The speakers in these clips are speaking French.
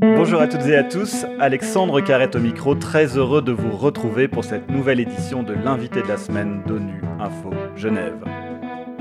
Bonjour à toutes et à tous, Alexandre Carrette au micro, très heureux de vous retrouver pour cette nouvelle édition de l'invité de la semaine d'ONU Info Genève.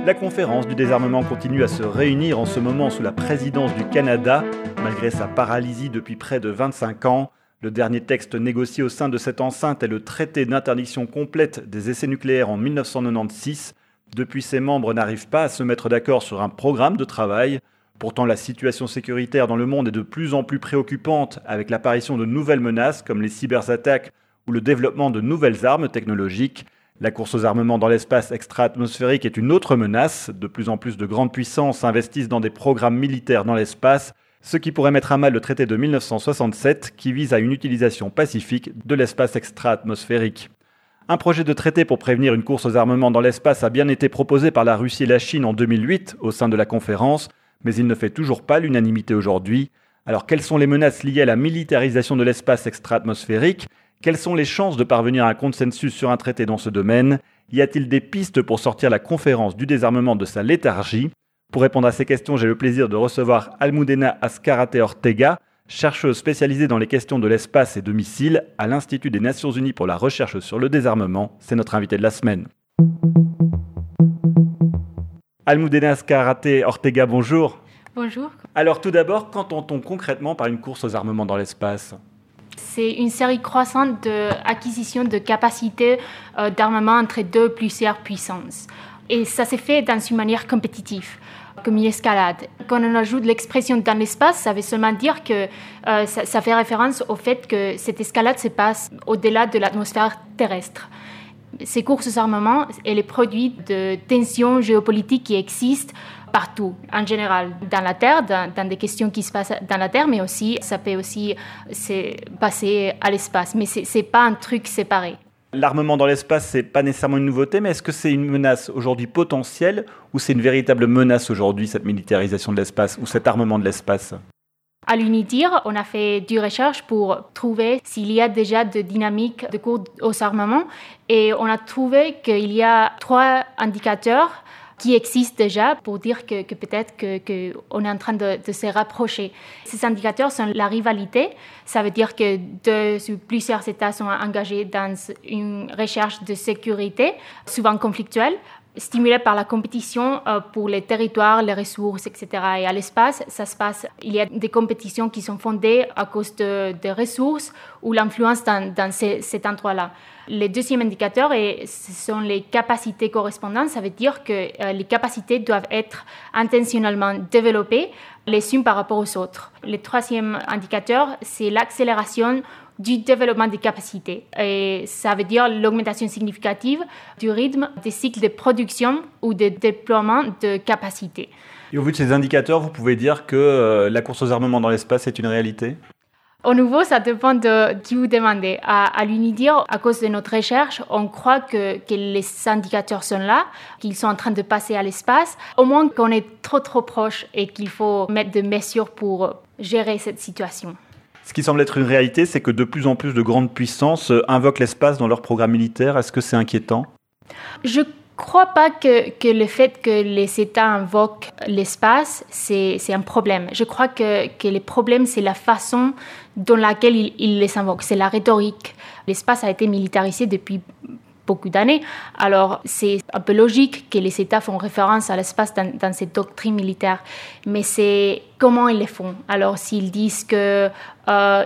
La conférence du désarmement continue à se réunir en ce moment sous la présidence du Canada, malgré sa paralysie depuis près de 25 ans. Le dernier texte négocié au sein de cette enceinte est le traité d'interdiction complète des essais nucléaires en 1996. Depuis, ses membres n'arrivent pas à se mettre d'accord sur un programme de travail. Pourtant, la situation sécuritaire dans le monde est de plus en plus préoccupante avec l'apparition de nouvelles menaces comme les cyberattaques ou le développement de nouvelles armes technologiques. La course aux armements dans l'espace extra-atmosphérique est une autre menace. De plus en plus de grandes puissances investissent dans des programmes militaires dans l'espace ce qui pourrait mettre à mal le traité de 1967 qui vise à une utilisation pacifique de l'espace extra-atmosphérique. Un projet de traité pour prévenir une course aux armements dans l'espace a bien été proposé par la Russie et la Chine en 2008 au sein de la conférence, mais il ne fait toujours pas l'unanimité aujourd'hui. Alors quelles sont les menaces liées à la militarisation de l'espace extra-atmosphérique? Quelles sont les chances de parvenir à un consensus sur un traité dans ce domaine? Y a-t-il des pistes pour sortir la conférence du désarmement de sa léthargie? Pour répondre à ces questions, j'ai le plaisir de recevoir Almudena Ascarate Ortega, chercheuse spécialisée dans les questions de l'espace et de missiles à l'Institut des Nations Unies pour la recherche sur le désarmement. C'est notre invité de la semaine. Almudena Ascarate Ortega, bonjour. Bonjour. Alors tout d'abord, qu'entend-on concrètement par une course aux armements dans l'espace? C'est une série croissante d'acquisition de capacités euh, d'armement entre deux plusieurs puissances. Et ça s'est fait dans une manière compétitive comme une escalade. Quand on ajoute l'expression dans l'espace, ça veut seulement dire que euh, ça, fait référence au fait que cette escalade se passe au-delà de l'atmosphère terrestre. Ces courses d'armement, elle est produit de tensions géopolitiques qui existent partout, en général, dans la Terre, dans, des questions qui se passent dans la Terre, mais aussi, ça peut aussi se passer à l'espace. Mais ce n'est pas un truc séparé. L'armement dans l'espace, c'est pas nécessairement une nouveauté, mais est-ce que c'est une menace aujourd'hui potentielle ou c'est une véritable menace aujourd'hui, cette militarisation de l'espace ou cet armement de l'espace? À l'UNITIR, on a fait du recherche pour trouver s'il y a déjà de dynamique de cours aux armements et on a trouvé qu'il y a trois indicateurs qui existent déjà pour dire que, peut-être qu'on que est en train de, se rapprocher. Ces indicateurs sont la rivalité. Ça veut dire que deux ou plusieurs États sont engagés dans une recherche de sécurité, souvent conflictuelle, stimulée par la compétition euh, pour les territoires, les ressources, etc. Et à l'espace, ça se passe. Il y a des compétitions qui sont fondées à cause de, des ressources ou l'influence dans, dans cet endroit-là. Le deuxième indicateur, et ce sont les capacités correspondantes. Ça veut dire que euh, les capacités doivent être intentionnellement développées les unes par rapport aux autres. Le troisième indicateur, c'est l'accélération du développement des capacités. Et ça veut dire l'augmentation significative du rythme des cycles de production ou de déploiement de capacités. Et au vu de ces indicateurs, vous pouvez dire que euh, la course aux armements dans l'espace est une réalité? Au nouveau, ça dépend de qui vous demandez. À, à l'UNIDIR, à cause de notre recherche, on croit que, que les indicateurs sont là, qu'ils sont en train de passer à l'espace. Au moins qu'on est trop trop proche et qu'il faut mettre des mesures pour gérer cette situation. Ce qui semble être une réalité, c'est que de plus en plus de grandes puissances euh, invoquent l'espace dans leur programme militaire. Est-ce que c'est inquiétant? Je crois pas que, que, le fait que les États invoquent l'espace, c'est un problème. Je crois que, que le problème, c'est la façon dans laquelle ils, les invoquent. C'est la rhétorique. L'espace a été militarisé depuis beaucoup d'années. Alors, c'est un peu logique que les États font référence à l'espace dans, dans, cette doctrine militaire. Mais c'est comment ils le font. Alors, s'ils disent qu'ils euh,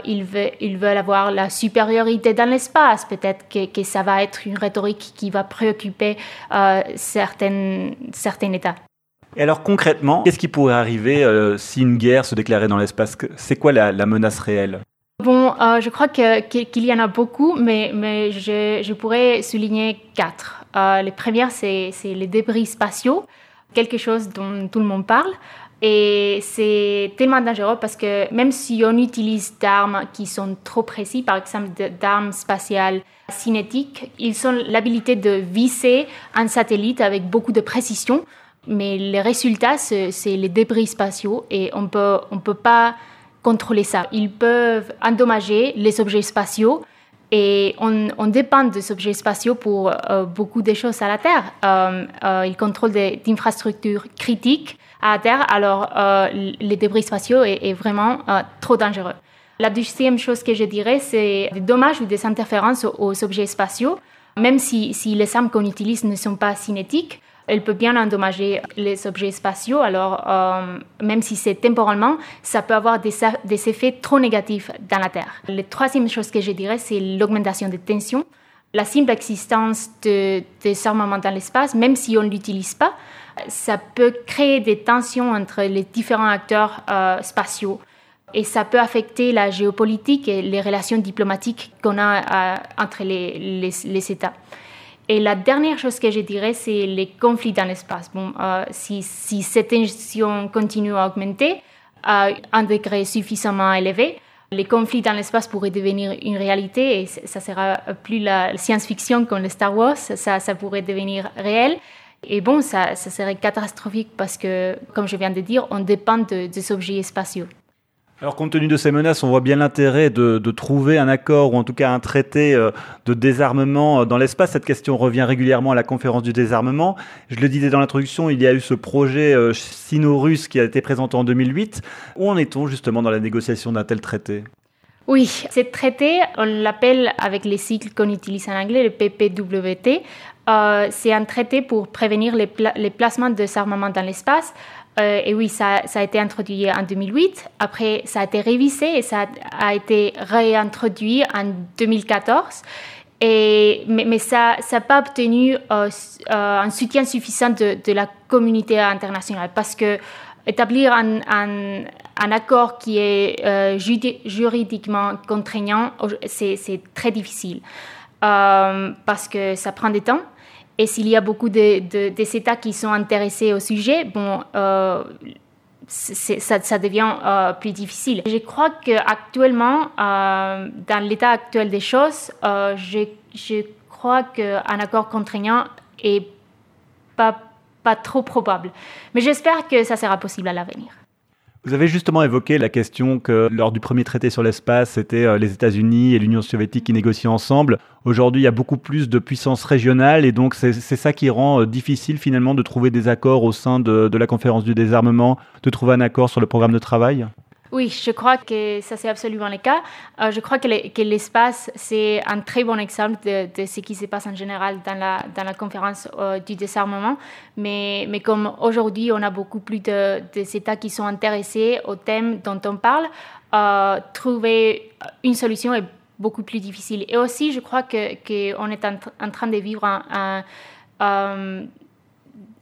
veulent, avoir la supériorité dans l'espace, peut-être que, ça va être une rhétorique qui va préoccuper euh, certains, États. Et alors concrètement, qu'est-ce qui pourrait arriver euh, si une guerre se déclarait dans l'espace? C'est quoi la menace réelle? Bon, euh, je crois qu'il y en a beaucoup, mais, je, pourrais souligner quatre. Euh, les premières, c'est les débris spatiaux, quelque chose dont tout le monde parle. Et c'est tellement dangereux parce que même si on utilise d'armes qui sont trop précises, par exemple d'armes spatiales cinétiques, ils ont l'habilité de visser un satellite avec beaucoup de précision. Mais les résultats, c'est les débris spatiaux et on on peut pas contrôler ça. Ils peuvent endommager les objets spatiaux et on, dépend des objets spatiaux pour euh, beaucoup de choses à la Terre. Euh, euh, ils contrôlent des, infrastructures critiques à terre, alors les débris spatiaux est, vraiment trop dangereux. La deuxième chose que je dirais, c'est des dommages ou des interférences aux, objets spatiaux. Même si, si les armes qu'on utilise ne sont pas cinétiques, elle peut bien endommager les objets spatiaux. Alors, euh, même si c'est temporairement, ça peut avoir des, effets trop négatifs dans la Terre. La troisième chose que je dirais, c'est l'augmentation des tensions. La simple existence de, des armements dans l'espace, même si on ne l'utilise pas, ça peut créer des tensions entre les différents acteurs euh, spatiaux. Et ça peut affecter la géopolitique et les relations diplomatiques qu'on a euh, entre les États. Et la dernière chose que je dirais, c'est les conflits dans l'espace. Bon, euh, si, si, cette tension continue à augmenter à un degré suffisamment élevé, les conflits dans l'espace pourraient devenir une réalité et ça sera plus la science-fiction comme le Star Wars, ça, ça pourrait devenir réel. Et bon, ça, ça serait catastrophique parce que, comme je viens de dire, on dépend de, des objets spatiaux. Alors, compte tenu de ces menaces, on voit bien l'intérêt de, trouver un accord ou en tout cas un traité euh, de désarmement euh, dans l'espace. Cette question revient régulièrement à la conférence du désarmement. Je le disais dans l'introduction, il y a eu ce projet euh, sino-russe qui a été présenté en 2008. Où en est-on justement dans la négociation d'un tel traité? Oui, ce traité, on l'appelle avec les cycles qu'on utilise en anglais, le PPWT. c'est un traité pour prévenir les, les placements de désarmement dans l'espace euh, et oui, ça, a été introduit en 2008. Après, ça a été révisé et ça a été réintroduit en 2014. Et, mais, ça n'a pas obtenu euh, euh, un soutien suffisant de, la communauté internationale parce que établir un accord qui est juridiquement contraignant, c'est très difficile parce que ça prend du temps et s'il y a beaucoup de, de, États qui sont intéressés au sujet, bon, euh, ça, devient euh, plus difficile. Je crois qu'actuellement, euh, dans l'état actuel des choses, je, je, crois qu'un accord contraignant est pas, pas trop probable. Mais j'espère que ça sera possible à l'avenir. Vous avez justement évoqué la question que lors du premier traité sur l'espace, c'était euh, les États-Unis et l'Union soviétique qui négociaient ensemble. Aujourd'hui, il y a beaucoup plus de puissance régionale et donc c'est ça qui rend euh, difficile finalement de trouver des accords au sein de, de la conférence du désarmement, de trouver un accord sur le programme de travail? Oui, je crois que ça c'est absolument le cas. Euh, je crois que l'espace, c'est un très bon exemple de, ce qui se passe en général dans la, conférence euh, du désarmement. Mais, comme aujourd'hui, on a beaucoup plus de, États qui sont intéressés au thème dont on parle, euh, trouver une solution est beaucoup plus difficile. Et aussi, je crois qu'on est en, train de vivre un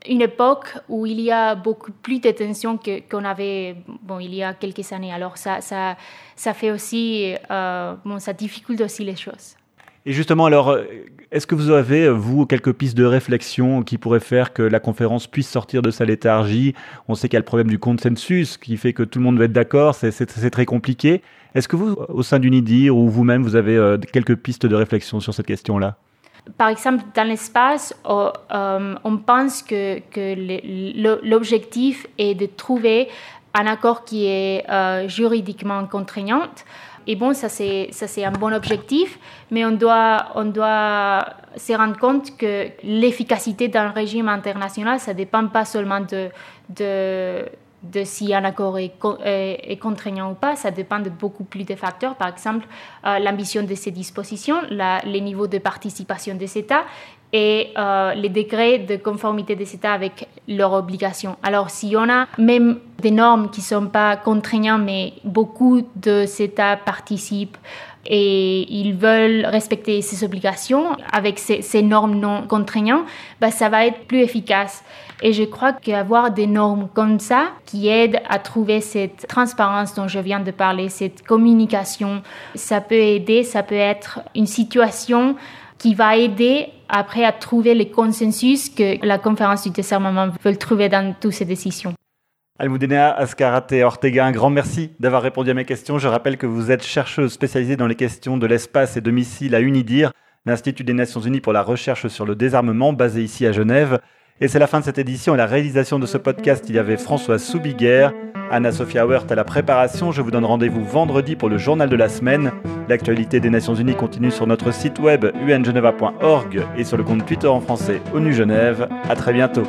une époque où il y a beaucoup plus de tensions qu'on avait bon, il y a quelques années. Alors ça, ça, ça fait aussi, euh, bon, ça difficulte aussi les choses. Et justement, alors, est-ce que vous avez, vous, quelques pistes de réflexion qui pourraient faire que la conférence puisse sortir de sa léthargie? On sait qu'il y a le problème du consensus qui fait que tout le monde doit être d'accord, c'est très compliqué. Est-ce que vous, au sein d'Unidir ou vous-même, vous avez euh, quelques pistes de réflexion sur cette question-là? Par exemple, dans l'espace, euh, on pense que, l'objectif est de trouver un accord qui est euh, juridiquement contraignant. Et bon, ça c'est, un bon objectif, mais on doit, se rendre compte que l'efficacité d'un régime international, ça ne dépend pas seulement de, de si un accord est, contraignant ou pas, ça dépend de beaucoup plus de facteurs. Par exemple, euh, l'ambition de ces dispositions, les niveaux de participation des États et euh, les degrés de conformité des États avec leurs obligations. Alors, si on a même des normes qui ne sont pas contraignantes, mais beaucoup de États participent et ils veulent respecter ces obligations avec ces, normes non contraignantes, bah, ça va être plus efficace. Et je crois qu'avoir des normes comme ça qui aident à trouver cette transparence dont je viens de parler, cette communication, ça peut aider, ça peut être une situation qui va aider après à trouver le consensus que la conférence du désarmement veut trouver dans toutes ces décisions. Almudena Ascarate Ortega, un grand merci d'avoir répondu à mes questions. Je rappelle que vous êtes chercheuse spécialisée dans les questions de l'espace et de missiles à UNIDIR, l'Institut des Nations Unies pour la recherche sur le désarmement, basé ici à Genève. Et c'est la fin de cette édition et la réalisation de ce podcast. Il y avait François Soubiguer, Anna-Sophia Wert à la préparation. Je vous donne rendez-vous vendredi pour le journal de la semaine. L'actualité des Nations Unies continue sur notre site web ungeneva.org et sur le compte Twitter en français ONU Genève. À très bientôt.